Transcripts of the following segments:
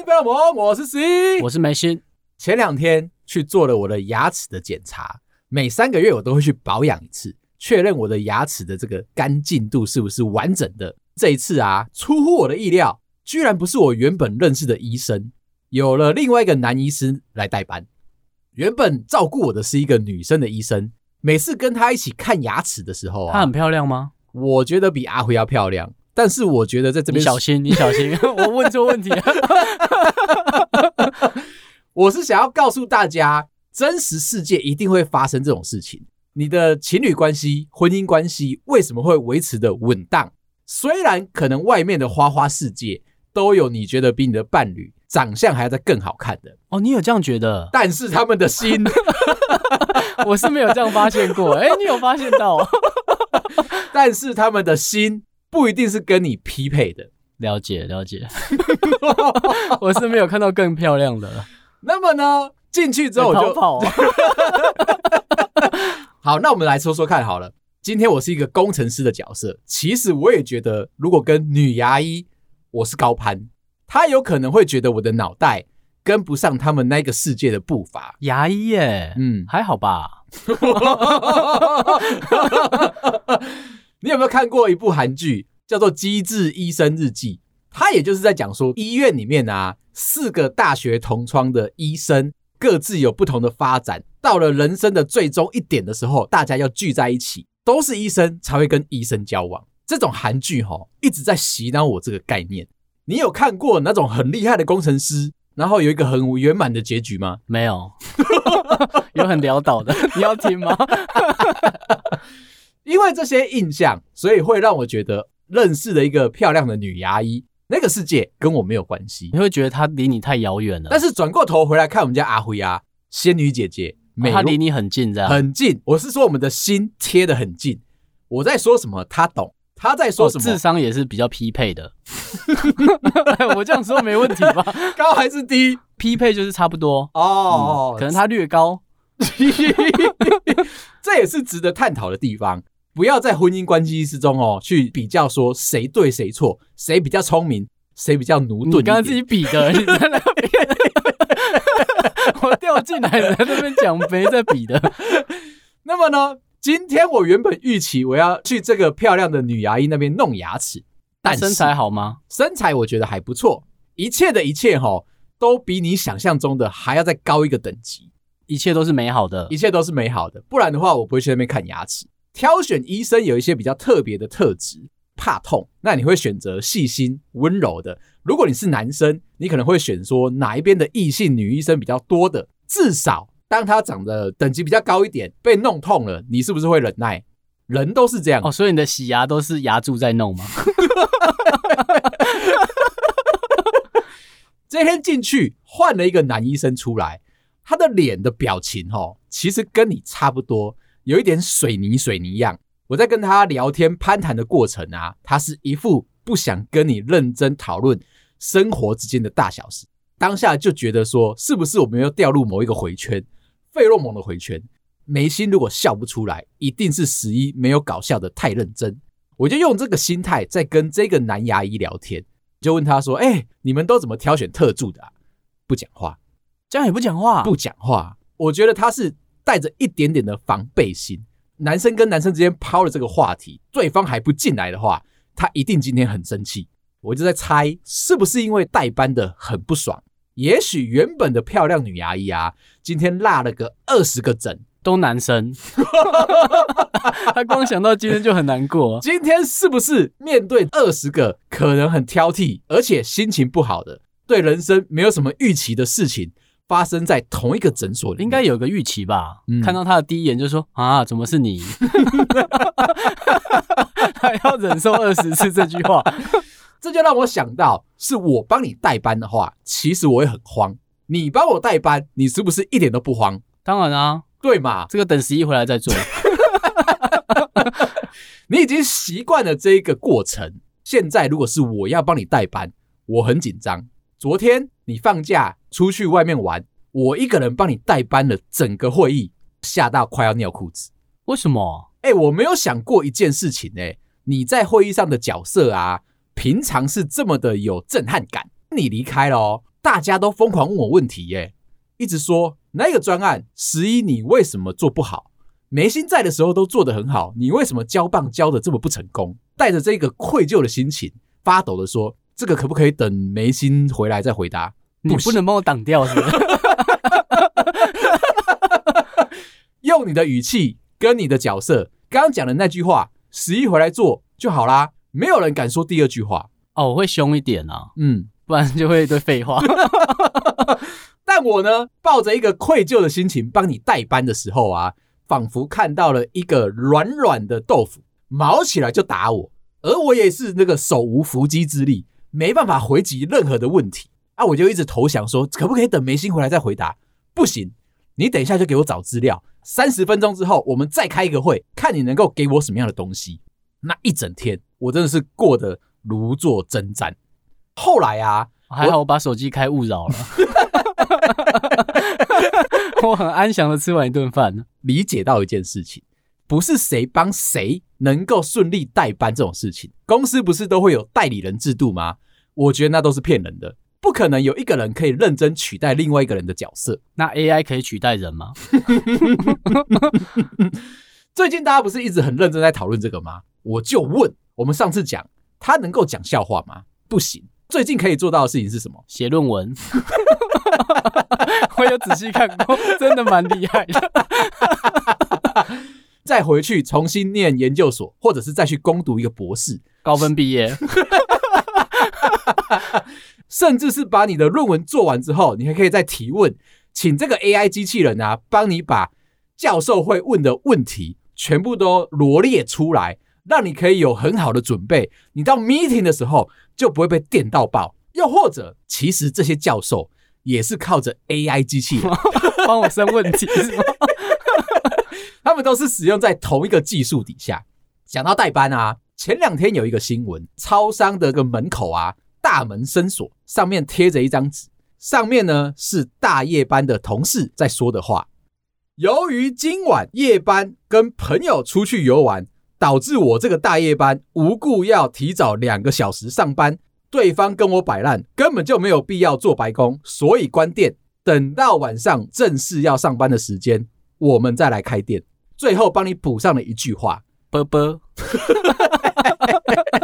收听《飞龙盟》，我是 C，我是梅心。前两天去做了我的牙齿的检查，每三个月我都会去保养一次，确认我的牙齿的这个干净度是不是完整的。这一次啊，出乎我的意料，居然不是我原本认识的医生，有了另外一个男医师来代班。原本照顾我的是一个女生的医生，每次跟她一起看牙齿的时候啊，她很漂亮吗？我觉得比阿辉要漂亮。但是我觉得在这边小心，你小心，我问错问题了。我是想要告诉大家，真实世界一定会发生这种事情。你的情侣关系、婚姻关系为什么会维持的稳当？虽然可能外面的花花世界都有你觉得比你的伴侣长相还要再更好看的哦，你有这样觉得？但是他们的心，我是没有这样发现过。哎，你有发现到？但是他们的心。不一定是跟你匹配的，了解了解。我是没有看到更漂亮的。那么呢，进去之后我就跑啊。好，那我们来说说看好了。今天我是一个工程师的角色，其实我也觉得，如果跟女牙医，我是高攀，她有可能会觉得我的脑袋跟不上他们那个世界的步伐。牙医耶，嗯，还好吧。你有没有看过一部韩剧，叫做《机智医生日记》？它也就是在讲说，医院里面啊，四个大学同窗的医生，各自有不同的发展。到了人生的最终一点的时候，大家要聚在一起，都是医生才会跟医生交往。这种韩剧哈，一直在洗脑我这个概念。你有看过那种很厉害的工程师，然后有一个很圆满的结局吗？没有，有很潦倒的，你要听吗？因为这些印象，所以会让我觉得认识了一个漂亮的女牙医，那个世界跟我没有关系。你会觉得她离你太遥远了。但是转过头回来看我们家阿辉啊，仙女姐姐，美，她离你很近，这样很近。我是说我们的心贴得很近。我在说什么，她懂；她在说什么，智商也是比较匹配的。我这样说没问题吧？高还是低？匹配就是差不多哦，可能她略高，这也是值得探讨的地方。不要在婚姻关系之中哦，去比较说谁对谁错，谁比较聪明，谁比较奴钝。你刚刚自己比的，你在那边，我掉进来了，在那边讲没在比的。那么呢，今天我原本预期我要去这个漂亮的女牙医那边弄牙齿，但身材好吗？身材我觉得还不错，一切的一切哈，都比你想象中的还要再高一个等级，一切都是美好的，一切都是美好的。不然的话，我不会去那边看牙齿。挑选医生有一些比较特别的特质，怕痛，那你会选择细心温柔的。如果你是男生，你可能会选说哪一边的异性女医生比较多的。至少当他长得等级比较高一点，被弄痛了，你是不是会忍耐？人都是这样哦，所以你的洗牙都是牙柱在弄吗？这天进去换了一个男医生出来，他的脸的表情哦，其实跟你差不多。有一点水泥水泥样，我在跟他聊天攀谈的过程啊，他是一副不想跟你认真讨论生活之间的大小事，当下就觉得说，是不是我们要掉入某一个回圈，费洛蒙的回圈？眉心如果笑不出来，一定是十一没有搞笑的太认真。我就用这个心态在跟这个男牙医聊天，就问他说：“哎，你们都怎么挑选特助的啊？”不讲话，这样也不讲话，不讲话。我觉得他是。带着一点点的防备心，男生跟男生之间抛了这个话题，对方还不进来的话，他一定今天很生气。我就在猜，是不是因为代班的很不爽？也许原本的漂亮女牙医啊，今天落了个二十个整，都男生，他光想到今天就很难过。今天是不是面对二十个可能很挑剔，而且心情不好的，对人生没有什么预期的事情？发生在同一个诊所里，应该有个预期吧？嗯、看到他的第一眼就说啊，怎么是你？还要忍受二十次这句话，这就让我想到，是我帮你代班的话，其实我也很慌。你帮我代班，你是不是一点都不慌？当然啊，对嘛？这个等十一回来再做。你已经习惯了这一个过程，现在如果是我要帮你代班，我很紧张。昨天你放假出去外面玩，我一个人帮你代班了整个会议，吓到快要尿裤子。为什么？哎，我没有想过一件事情哎，你在会议上的角色啊，平常是这么的有震撼感。你离开了哦，大家都疯狂问我问题耶，一直说那个专案十一你为什么做不好？梅心在的时候都做得很好，你为什么交棒交的这么不成功？带着这个愧疚的心情，发抖的说：“这个可不可以等梅心回来再回答？”你不能帮我挡掉是不是？用你的语气跟你的角色刚刚讲的那句话，十一回来做就好啦。没有人敢说第二句话哦，我会凶一点啊，嗯，不然就会一堆废话。但我呢，抱着一个愧疚的心情帮你代班的时候啊。仿佛看到了一个软软的豆腐，毛起来就打我，而我也是那个手无缚鸡之力，没办法回击任何的问题啊！我就一直投降说，可不可以等梅心回来再回答？不行，你等一下就给我找资料，三十分钟之后我们再开一个会，看你能够给我什么样的东西。那一整天我真的是过得如坐针毡。后来啊，还好我把手机开勿扰了。我很安详的吃完一顿饭，理解到一件事情，不是谁帮谁能够顺利代班这种事情。公司不是都会有代理人制度吗？我觉得那都是骗人的，不可能有一个人可以认真取代另外一个人的角色。那 AI 可以取代人吗？最近大家不是一直很认真在讨论这个吗？我就问，我们上次讲他能够讲笑话吗？不行。最近可以做到的事情是什么？写论文。我有仔细看过，真的蛮厉害的。再回去重新念研究所，或者是再去攻读一个博士，高分毕业。甚至是把你的论文做完之后，你还可以再提问，请这个 AI 机器人啊，帮你把教授会问的问题全部都罗列出来。让你可以有很好的准备，你到 meeting 的时候就不会被电到爆。又或者，其实这些教授也是靠着 AI 机器人 帮我生问题，是吗？他们都是使用在同一个技术底下。讲到代班啊，前两天有一个新闻，超商的个门口啊，大门深锁，上面贴着一张纸，上面呢是大夜班的同事在说的话。由于今晚夜班跟朋友出去游玩。导致我这个大夜班无故要提早两个小时上班，对方跟我摆烂，根本就没有必要做白工，所以关店。等到晚上正式要上班的时间，我们再来开店。最后帮你补上了一句话：啵啵。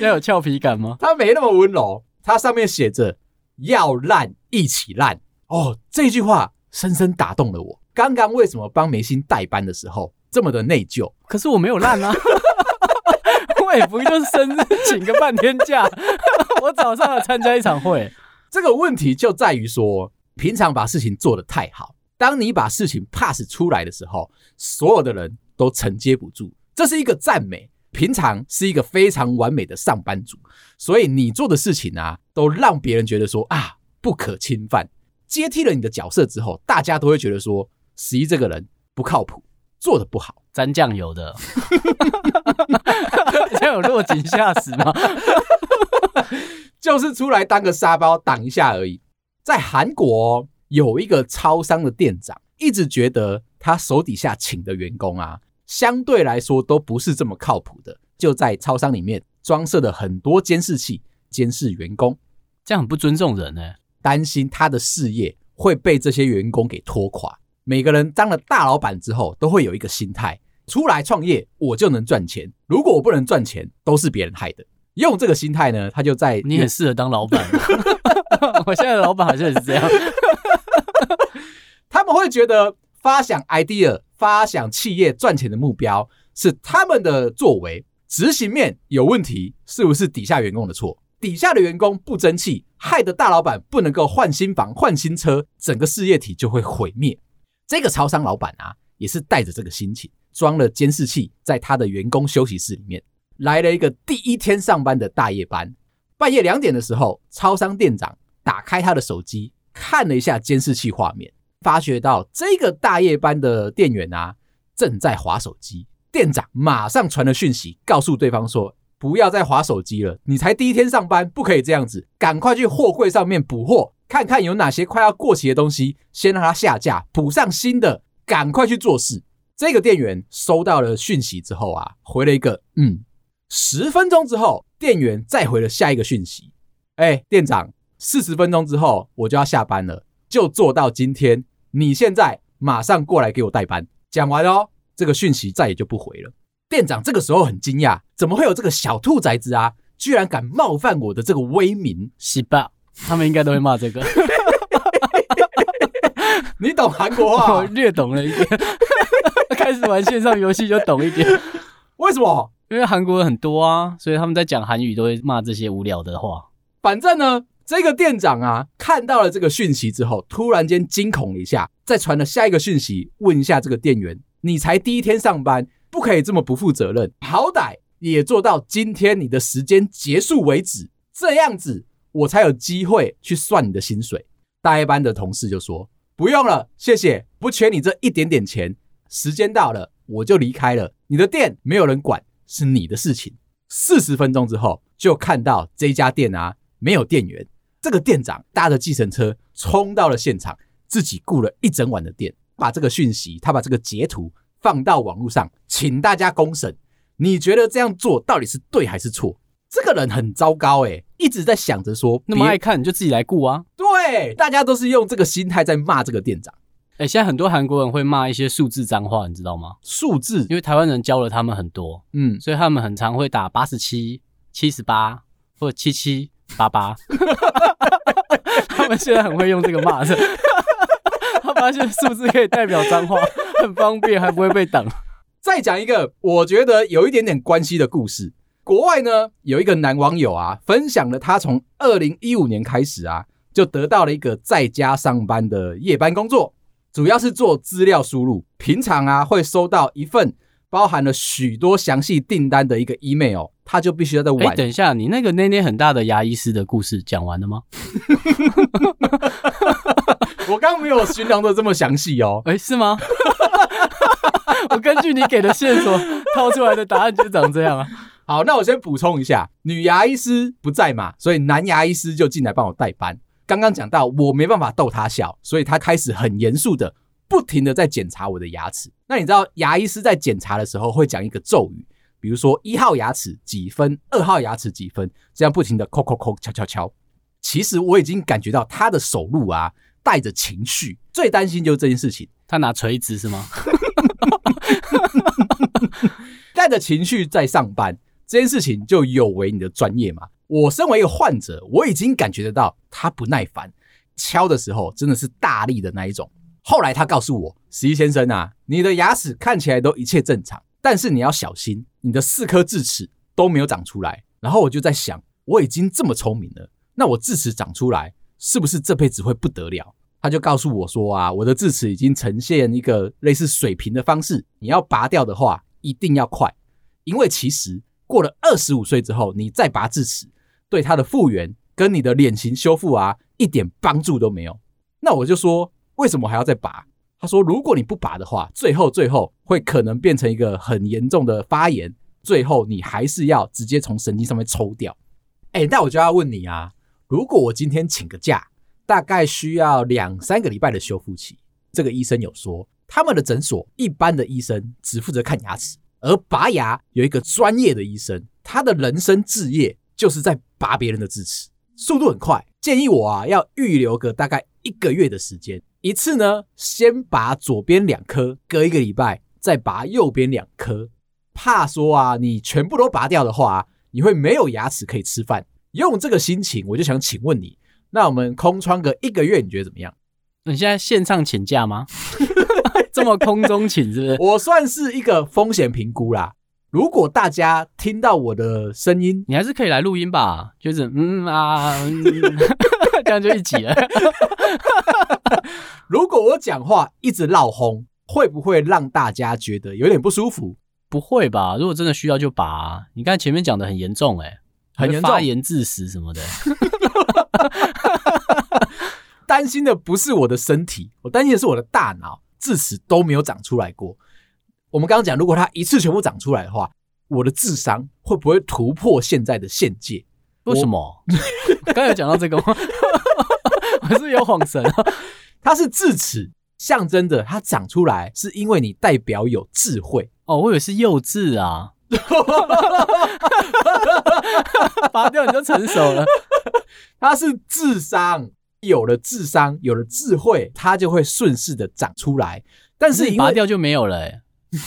要有俏皮感吗？它没那么温柔，它上面写着“要烂一起烂”。哦，这句话深深打动了我。刚刚为什么帮梅心代班的时候？这么的内疚，可是我没有烂啊！我也不就是生日请个半天假，我早上要参加一场会。这个问题就在于说，平常把事情做得太好，当你把事情 pass 出来的时候，所有的人都承接不住。这是一个赞美，平常是一个非常完美的上班族，所以你做的事情啊，都让别人觉得说啊不可侵犯。接替了你的角色之后，大家都会觉得说，十一这个人不靠谱。做的不好，沾酱油的，这样有落井下石吗？就是出来当个沙包挡一下而已。在韩国有一个超商的店长，一直觉得他手底下请的员工啊，相对来说都不是这么靠谱的，就在超商里面装设了很多监视器监视员工，这样很不尊重人呢。担心他的事业会被这些员工给拖垮。每个人当了大老板之后，都会有一个心态：出来创业，我就能赚钱。如果我不能赚钱，都是别人害的。用这个心态呢，他就在 你很适合当老板。我现在的老板好像也是这样。他们会觉得发想 idea、发想企业赚钱的目标是他们的作为，执行面有问题，是不是底下员工的错？底下的员工不争气，害得大老板不能够换新房、换新车，整个事业体就会毁灭。这个超商老板啊，也是带着这个心情，装了监视器在他的员工休息室里面，来了一个第一天上班的大夜班。半夜两点的时候，超商店长打开他的手机，看了一下监视器画面，发觉到这个大夜班的店员啊正在划手机。店长马上传了讯息，告诉对方说：“不要再划手机了，你才第一天上班，不可以这样子，赶快去货柜上面补货。”看看有哪些快要过期的东西，先让它下架，补上新的，赶快去做事。这个店员收到了讯息之后啊，回了一个嗯。十分钟之后，店员再回了下一个讯息：哎，店长，四十分钟之后我就要下班了，就做到今天。你现在马上过来给我代班。讲完哦，这个讯息再也就不回了。店长这个时候很惊讶，怎么会有这个小兔崽子啊，居然敢冒犯我的这个威名？是吧？他们应该都会骂这个。你懂韩国话？我略懂了一点。开始玩线上游戏就懂一点。为什么？因为韩国人很多啊，所以他们在讲韩语都会骂这些无聊的话。反正呢，这个店长啊，看到了这个讯息之后，突然间惊恐了一下，再传了下一个讯息，问一下这个店员：“你才第一天上班，不可以这么不负责任，好歹也做到今天你的时间结束为止，这样子我才有机会去算你的薪水。”大夜班的同事就说：“不用了，谢谢，不缺你这一点点钱。时间到了，我就离开了，你的店没有人管。”是你的事情。四十分钟之后，就看到这家店啊没有店员，这个店长搭着计程车冲到了现场，自己顾了一整晚的店，把这个讯息，他把这个截图放到网络上，请大家公审。你觉得这样做到底是对还是错？这个人很糟糕诶，一直在想着说，那么爱看你就自己来顾啊。对，大家都是用这个心态在骂这个店长。哎、欸，现在很多韩国人会骂一些数字脏话，你知道吗？数字，因为台湾人教了他们很多，嗯，所以他们很常会打八十七、七十八或七七八八。他们现在很会用这个骂人，他发现数字可以代表脏话，很方便，还不会被挡。再讲一个，我觉得有一点点关系的故事。国外呢，有一个男网友啊，分享了他从二零一五年开始啊，就得到了一个在家上班的夜班工作。主要是做资料输入，平常啊会收到一份包含了许多详细订单的一个 email，他就必须要在晚。等一下，你那个那天很大的牙医师的故事讲完了吗？我刚刚没有形容的这么详细哦。哎，是吗？我根据你给的线索套出来的答案就长这样啊。好，那我先补充一下，女牙医师不在嘛，所以男牙医师就进来帮我代班。刚刚讲到，我没办法逗他笑，所以他开始很严肃的、不停的在检查我的牙齿。那你知道牙医师在检查的时候会讲一个咒语，比如说一号牙齿几分，二号牙齿几分，这样不停的敲敲敲、敲敲敲。其实我已经感觉到他的手路啊带着情绪，最担心就是这件事情。他拿锤子是吗？带着情绪在上班，这件事情就有违你的专业嘛。我身为一个患者，我已经感觉得到他不耐烦，敲的时候真的是大力的那一种。后来他告诉我：“十一先生啊，你的牙齿看起来都一切正常，但是你要小心，你的四颗智齿都没有长出来。”然后我就在想，我已经这么聪明了，那我智齿长出来，是不是这辈子会不得了？他就告诉我说：“啊，我的智齿已经呈现一个类似水平的方式，你要拔掉的话，一定要快，因为其实过了二十五岁之后，你再拔智齿。”对它的复原跟你的脸型修复啊，一点帮助都没有。那我就说，为什么还要再拔？他说，如果你不拔的话，最后最后会可能变成一个很严重的发炎，最后你还是要直接从神经上面抽掉。哎，那我就要问你啊，如果我今天请个假，大概需要两三个礼拜的修复期，这个医生有说，他们的诊所一般的医生只负责看牙齿，而拔牙有一个专业的医生，他的人生志业。就是在拔别人的智齿，速度很快。建议我啊，要预留个大概一个月的时间，一次呢，先拔左边两颗，隔一个礼拜再拔右边两颗。怕说啊，你全部都拔掉的话，你会没有牙齿可以吃饭。用这个心情，我就想请问你，那我们空窗个一个月，你觉得怎么样？你现在线上请假吗？这么空中请是不是？我算是一个风险评估啦。如果大家听到我的声音，你还是可以来录音吧，就是嗯啊，嗯 这样就一集了。如果我讲话一直闹哄，会不会让大家觉得有点不舒服？不会吧？如果真的需要就拔。你看前面讲的很严重，欸，诶很严重，发炎致死什么的。担心的不是我的身体，我担心的是我的大脑，智齿都没有长出来过。我们刚刚讲，如果它一次全部长出来的话，我的智商会不会突破现在的限界？为什么？刚才有讲到这个吗？我是有恍神啊？它是智齿，象征着它长出来是因为你代表有智慧哦。我以为是幼稚啊，拔掉你就成熟了。它是智商，有了智商，有了智慧，它就会顺势的长出来。但是拔掉就没有了、欸，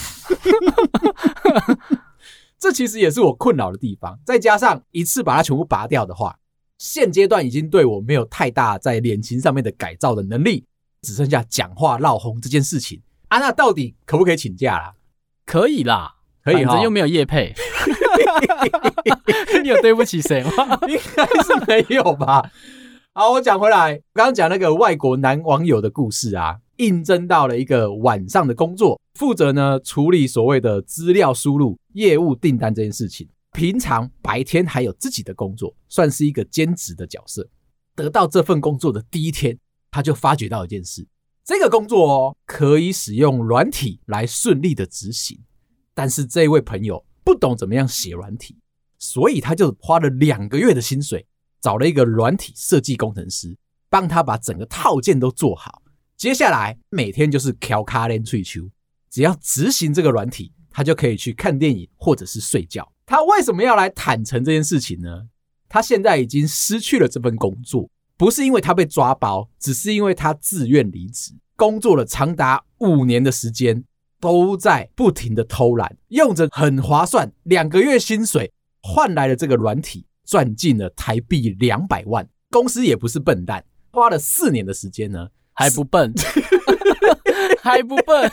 这其实也是我困扰的地方。再加上一次把它全部拔掉的话，现阶段已经对我没有太大在脸型上面的改造的能力，只剩下讲话闹红这件事情啊。那到底可不可以请假啦？可以啦，可以哈，又没有业配，你有对不起谁吗？应该是没有吧。好，我讲回来，刚刚讲那个外国男网友的故事啊，应征到了一个晚上的工作，负责呢处理所谓的资料输入、业务订单这件事情。平常白天还有自己的工作，算是一个兼职的角色。得到这份工作的第一天，他就发觉到一件事：这个工作哦，可以使用软体来顺利的执行。但是这位朋友不懂怎么样写软体，所以他就花了两个月的薪水，找了一个软体设计工程师，帮他把整个套件都做好。接下来每天就是调卡连吹球，只要执行这个软体，他就可以去看电影或者是睡觉。他为什么要来坦诚这件事情呢？他现在已经失去了这份工作，不是因为他被抓包，只是因为他自愿离职。工作了长达五年的时间，都在不停的偷懒，用着很划算两个月薪水换来了这个软体，赚进了台币两百万。公司也不是笨蛋，花了四年的时间呢，还不笨，还不笨。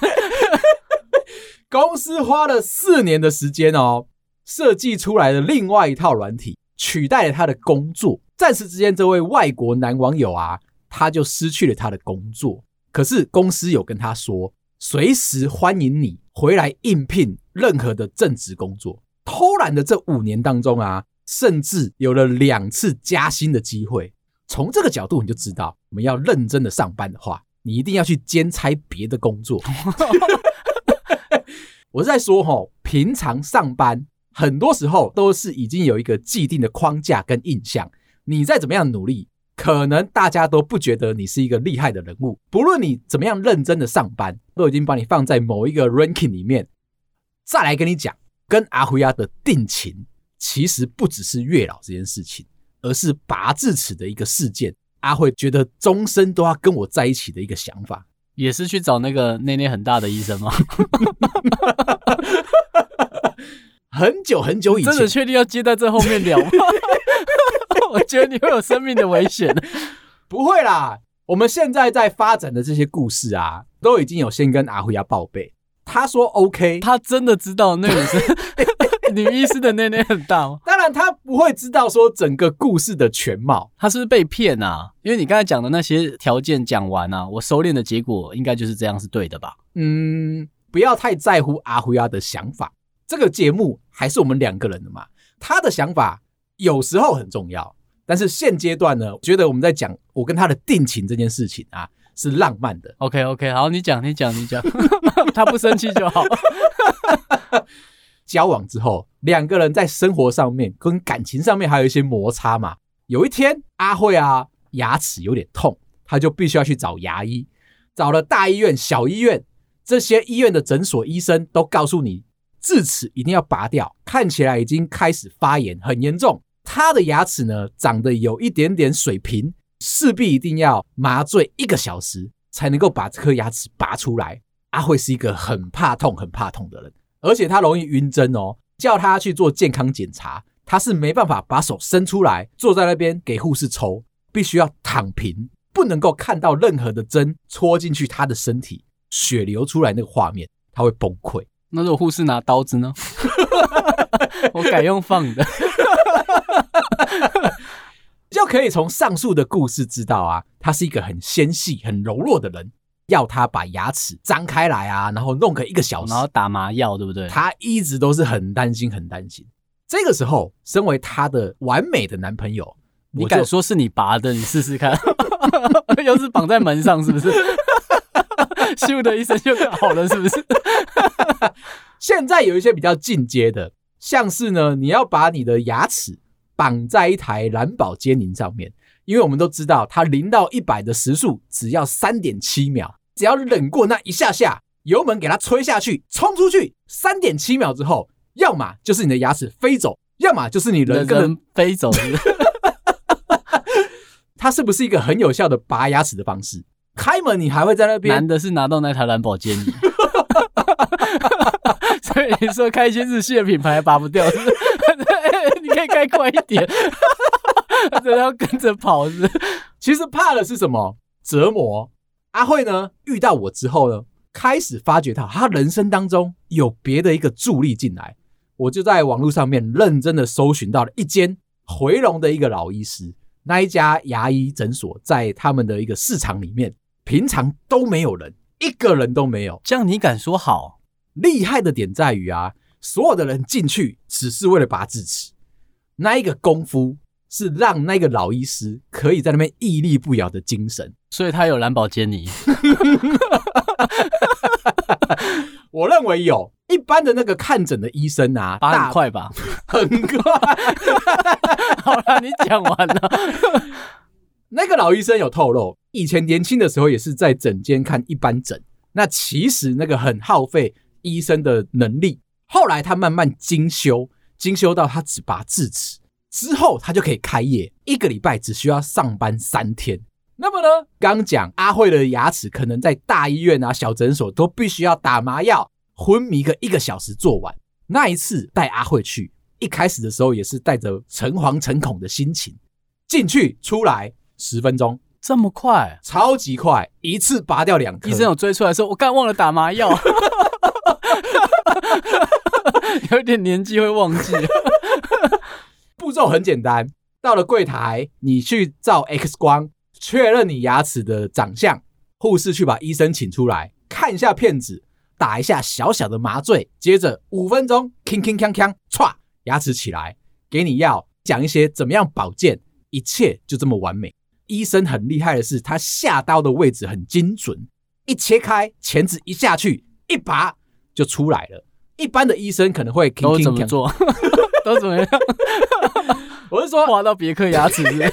公司花了四年的时间哦。设计出来的另外一套软体取代了他的工作，暂时之间，这位外国男网友啊，他就失去了他的工作。可是公司有跟他说，随时欢迎你回来应聘任何的正职工作。偷懒的这五年当中啊，甚至有了两次加薪的机会。从这个角度，你就知道，我们要认真的上班的话，你一定要去兼差别的工作。我是在说，吼，平常上班。很多时候都是已经有一个既定的框架跟印象，你再怎么样努力，可能大家都不觉得你是一个厉害的人物。不论你怎么样认真的上班，都已经把你放在某一个 ranking 里面。再来跟你讲，跟阿辉亚的定情，其实不只是月老这件事情，而是拔智齿的一个事件。阿慧觉得终身都要跟我在一起的一个想法，也是去找那个内内很大的医生吗？很久很久以前，真的确定要接在这后面聊吗？我觉得你会有生命的危险。不会啦，我们现在在发展的这些故事啊，都已经有先跟阿辉亚报备。他说 OK，他真的知道那个是 女医师的内内很大吗？当然，他不会知道说整个故事的全貌。他是不是被骗啊？因为你刚才讲的那些条件讲完啊，我收敛的结果应该就是这样，是对的吧？嗯，不要太在乎阿辉亚的想法。这个节目还是我们两个人的嘛，他的想法有时候很重要，但是现阶段呢，我觉得我们在讲我跟他的定情这件事情啊，是浪漫的。OK OK，好，你讲，你讲，你讲，他不生气就好。交往之后，两个人在生活上面跟感情上面还有一些摩擦嘛。有一天，阿慧啊牙齿有点痛，他就必须要去找牙医，找了大医院、小医院，这些医院的诊所医生都告诉你。智齿一定要拔掉，看起来已经开始发炎，很严重。他的牙齿呢，长得有一点点水平，势必一定要麻醉一个小时才能够把这颗牙齿拔出来。阿慧是一个很怕痛、很怕痛的人，而且他容易晕针哦。叫他去做健康检查，他是没办法把手伸出来，坐在那边给护士抽，必须要躺平，不能够看到任何的针戳进去他的身体，血流出来那个画面，他会崩溃。那如果护士拿刀子呢？我改用放的，就可以从上述的故事知道啊，他是一个很纤细、很柔弱的人。要他把牙齿张开来啊，然后弄个一个小时，然后打麻药，对不对？他一直都是很担心、很担心。这个时候，身为他的完美的男朋友，你敢说是你拔的？你试试看，又是绑在门上，是不是？咻的一声就好了，是不是？现在有一些比较进阶的，像是呢，你要把你的牙齿绑在一台蓝宝坚尼上面，因为我们都知道，它零到一百的时速只要三点七秒，只要忍过那一下下，油门给它吹下去，冲出去，三点七秒之后，要么就是你的牙齿飞走，要么就是你人跟人飞走。它是不是一个很有效的拔牙齿的方式？开门你还会在那边？难的是拿到那台蓝宝坚尼。所以你说开一些日系的品牌还拔不掉是不是？你可以开快一点，真的要跟着跑是，是？其实怕的是什么？折磨。阿慧呢？遇到我之后呢，开始发觉到他人生当中有别的一个助力进来。我就在网络上面认真的搜寻到了一间回龙的一个老医师，那一家牙医诊所在他们的一个市场里面，平常都没有人，一个人都没有。这样你敢说好？厉害的点在于啊，所有的人进去只是为了拔智齿，那一个功夫是让那个老医师可以在那边屹立不摇的精神，所以他有蓝宝坚尼。我认为有一般的那个看诊的医生啊，拔很快吧，很快。好了，你讲完了。那个老医生有透露，以前年轻的时候也是在诊间看一般诊，那其实那个很耗费医生的能力。后来他慢慢精修，精修到他只拔智齿之后，他就可以开业，一个礼拜只需要上班三天。那么呢，刚讲阿慧的牙齿可能在大医院啊、小诊所都必须要打麻药昏迷个一个小时做完。那一次带阿慧去，一开始的时候也是带着诚惶诚恐的心情进去，出来十分钟，这么快，超级快，一次拔掉两颗。医生有追出来说：“我刚忘了打麻药。”有点年纪会忘记。步骤很简单，到了柜台，你去照 X 光。确认你牙齿的长相，护士去把医生请出来看一下片子，打一下小小的麻醉，接着五分钟，铿铿锵锵，歘，牙齿起来，给你药，讲一些怎么样保健，一切就这么完美。医生很厉害的是，他下刀的位置很精准，一切开，钳子一下去，一拔就出来了。一般的医生可能会都怎么做？都怎么样？我是说，挖到别克牙齿是。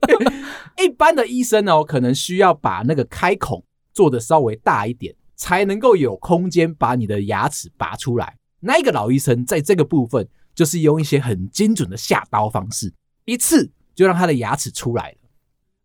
一般的医生哦，可能需要把那个开孔做的稍微大一点，才能够有空间把你的牙齿拔出来。那一个老医生在这个部分，就是用一些很精准的下刀方式，一次就让他的牙齿出来了，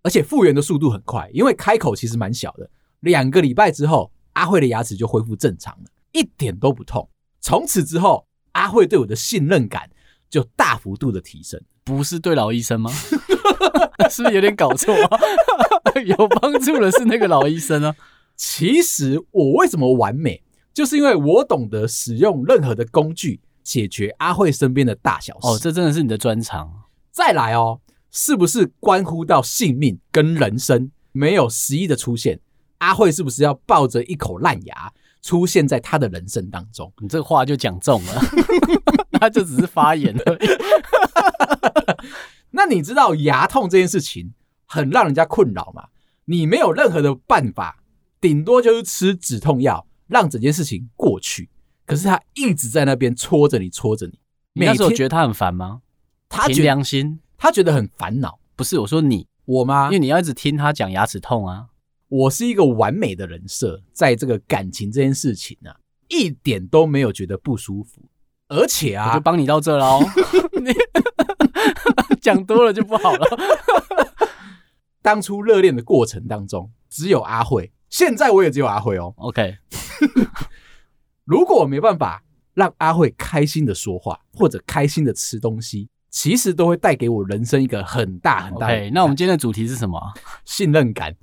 而且复原的速度很快，因为开口其实蛮小的。两个礼拜之后，阿慧的牙齿就恢复正常了，一点都不痛。从此之后，阿慧对我的信任感就大幅度的提升。不是对老医生吗？是不是有点搞错啊？有帮助的是那个老医生啊。其实我为什么完美，就是因为我懂得使用任何的工具解决阿慧身边的大小事。哦，这真的是你的专长。再来哦，是不是关乎到性命跟人生？没有十一的出现，阿慧是不是要抱着一口烂牙出现在他的人生当中？你这话就讲中了，他就只是发言而已。那你知道牙痛这件事情很让人家困扰吗？你没有任何的办法，顶多就是吃止痛药，让整件事情过去。可是他一直在那边戳着你，戳着你。你那时候觉得他很烦吗？他凭良心，他觉得很烦恼。不是我说你我吗？因为你要一直听他讲牙齿痛啊。我是一个完美的人设，在这个感情这件事情啊，一点都没有觉得不舒服。而且啊，我就帮你到这了哦。你 讲多了就不好了。当初热恋的过程当中，只有阿慧，现在我也只有阿慧哦。OK，如果我没办法让阿慧开心的说话，或者开心的吃东西，其实都会带给我人生一个很大很大的。OK，那我们今天的主题是什么？信任感。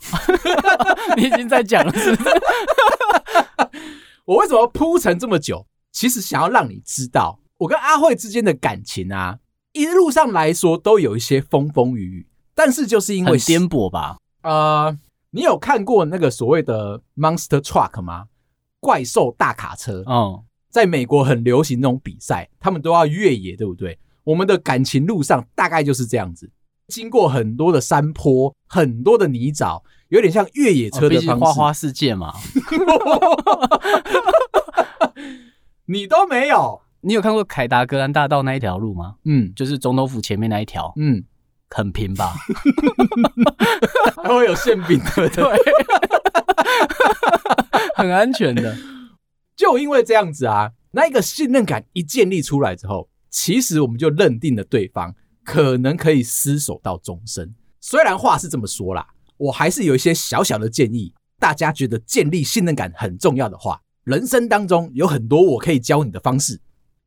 你已经在讲了，是不是？我为什么铺陈这么久？其实想要让你知道，我跟阿慧之间的感情啊，一路上来说都有一些风风雨雨，但是就是因为颠簸吧。呃，你有看过那个所谓的 Monster Truck 吗？怪兽大卡车。嗯，在美国很流行那种比赛，他们都要越野，对不对？我们的感情路上大概就是这样子，经过很多的山坡，很多的泥沼，有点像越野车的方式。哦，花花世界嘛。你都没有？你有看过凯达格兰大道那一条路吗？嗯，就是总统府前面那一条。嗯，很平吧？还会有馅饼的，对，很安全的。就因为这样子啊，那一个信任感一建立出来之后，其实我们就认定了对方可能可以厮守到终身。虽然话是这么说啦，我还是有一些小小的建议。大家觉得建立信任感很重要的话，人生当中有很多我可以教你的方式。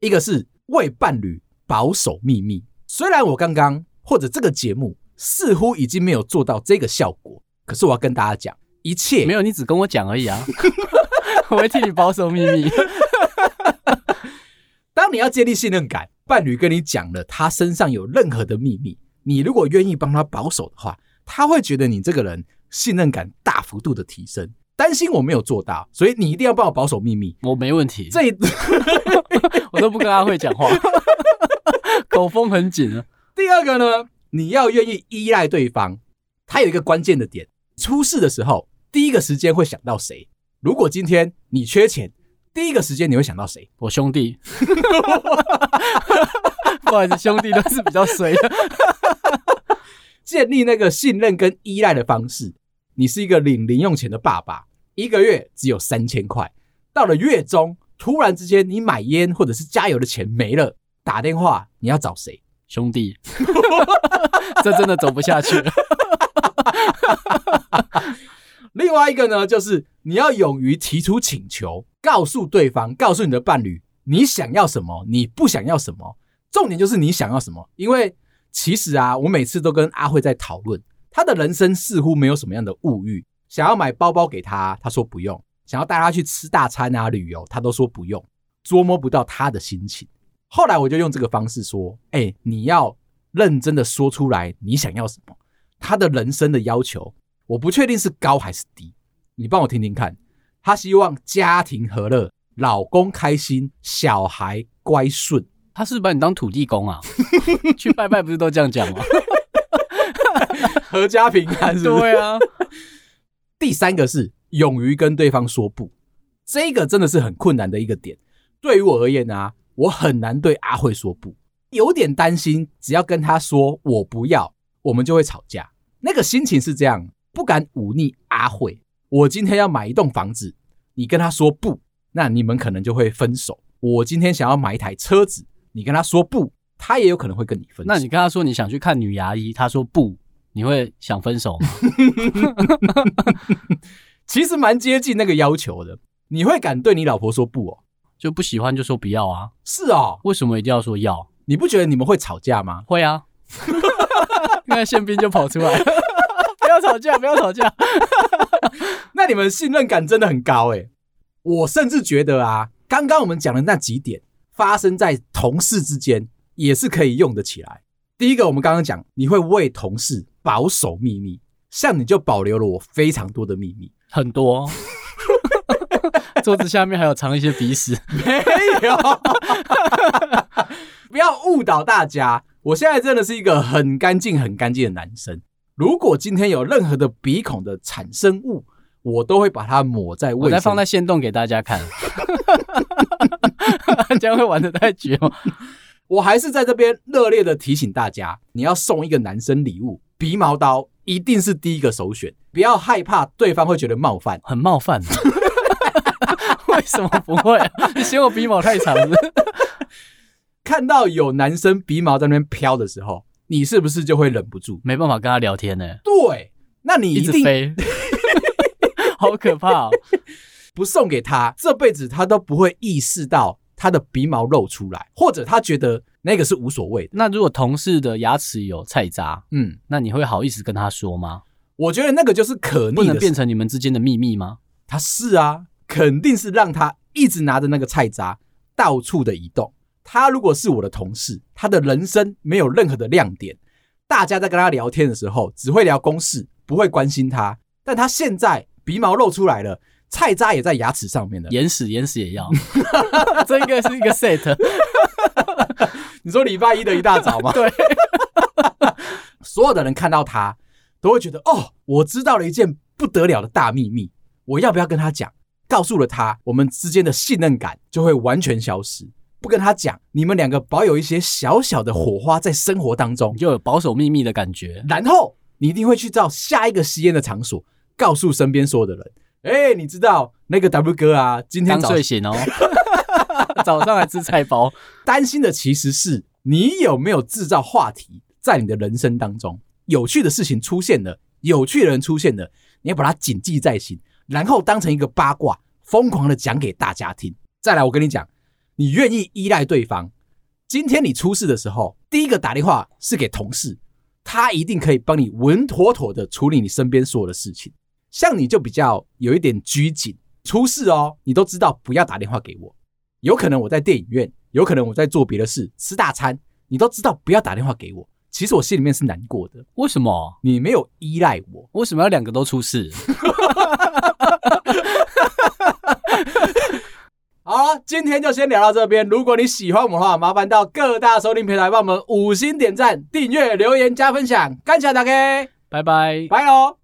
一个是为伴侣保守秘密。虽然我刚刚或者这个节目似乎已经没有做到这个效果，可是我要跟大家讲，一切没有，你只跟我讲而已啊。我会替你保守秘密。当你要建立信任感，伴侣跟你讲了他身上有任何的秘密，你如果愿意帮他保守的话，他会觉得你这个人信任感大幅度的提升。担心我没有做到，所以你一定要帮我保守秘密。我没问题，这 一我都不跟阿慧讲话，口风很紧啊。第二个呢，你要愿意依赖对方。他有一个关键的点，出事的时候，第一个时间会想到谁？如果今天你缺钱，第一个时间你会想到谁？我兄弟。不好意思，兄弟都是比较衰的。建立那个信任跟依赖的方式。你是一个领零用钱的爸爸，一个月只有三千块，到了月中，突然之间你买烟或者是加油的钱没了，打电话你要找谁？兄弟，这真的走不下去了。另外一个呢，就是你要勇于提出请求，告诉对方，告诉你的伴侣，你想要什么，你不想要什么。重点就是你想要什么，因为其实啊，我每次都跟阿慧在讨论，他的人生似乎没有什么样的物欲，想要买包包给他，他说不用；想要带他去吃大餐啊、旅游，他都说不用，捉摸不到他的心情。后来我就用这个方式说：“哎，你要认真的说出来，你想要什么？他的人生的要求。”我不确定是高还是低，你帮我听听看。他希望家庭和乐，老公开心，小孩乖顺。他是不是把你当土地公啊？去拜拜不是都这样讲吗？阖家平安是不是？对啊。第三个是勇于跟对方说不，这个真的是很困难的一个点。对于我而言啊，我很难对阿慧说不，有点担心，只要跟他说我不要，我们就会吵架。那个心情是这样。不敢忤逆阿慧，我今天要买一栋房子，你跟他说不，那你们可能就会分手。我今天想要买一台车子，你跟他说不，他也有可能会跟你分手。那你跟他说你想去看女牙医，他说不，你会想分手吗？其实蛮接近那个要求的。你会敢对你老婆说不哦？就不喜欢就说不要啊？是哦，为什么一定要说要？你不觉得你们会吵架吗？会啊，那宪兵就跑出来。不要吵架，不要吵架。那你们信任感真的很高诶。我甚至觉得啊，刚刚我们讲的那几点发生在同事之间也是可以用得起来。第一个，我们刚刚讲，你会为同事保守秘密，像你就保留了我非常多的秘密，很多。桌子下面还有藏一些鼻屎，没有。不要误导大家，我现在真的是一个很干净、很干净的男生。如果今天有任何的鼻孔的产生物，我都会把它抹在卫生，我再放在线洞给大家看，这样会玩得太绝吗？我还是在这边热烈的提醒大家，你要送一个男生礼物，鼻毛刀一定是第一个首选，不要害怕对方会觉得冒犯，很冒犯。为什么不会啊？你嫌我鼻毛太长了？看到有男生鼻毛在那边飘的时候。你是不是就会忍不住没办法跟他聊天呢？对，那你一定一直飞，好可怕哦！不送给他，这辈子他都不会意识到他的鼻毛露出来，或者他觉得那个是无所谓的。那如果同事的牙齿有菜渣，嗯，那你会好意思跟他说吗？我觉得那个就是可逆，不能变成你们之间的秘密吗？他是啊，肯定是让他一直拿着那个菜渣到处的移动。他如果是我的同事，他的人生没有任何的亮点，大家在跟他聊天的时候只会聊公事，不会关心他。但他现在鼻毛露出来了，菜渣也在牙齿上面了，眼屎眼屎也要，这应该是一个 set。你说礼拜一的一大早吗？对，所有的人看到他都会觉得哦，我知道了一件不得了的大秘密，我要不要跟他讲？告诉了他，我们之间的信任感就会完全消失。不跟他讲，你们两个保有一些小小的火花在生活当中，就有保守秘密的感觉。然后你一定会去到下一个吸烟的场所，告诉身边所有的人：“哎，你知道那个 W 哥啊，今天刚睡醒哦，早上来吃菜包。”担心的其实是你有没有制造话题在你的人生当中，有趣的事情出现了，有趣的人出现了，你要把它谨记在心，然后当成一个八卦，疯狂的讲给大家听。再来，我跟你讲，你愿意依赖对方。今天你出事的时候，第一个打电话是给同事，他一定可以帮你稳妥妥的处理你身边所有的事情。像你就比较有一点拘谨，出事哦，你都知道不要打电话给我。有可能我在电影院，有可能我在做别的事，吃大餐，你都知道不要打电话给我。其实我心里面是难过的。为什么？你没有依赖我，为什么要两个都出事？好，今天就先聊到这边。如果你喜欢我们的话，麻烦到各大收听平台帮我们五星点赞、订阅、留言、加分享，感谢大家，拜拜，拜喽。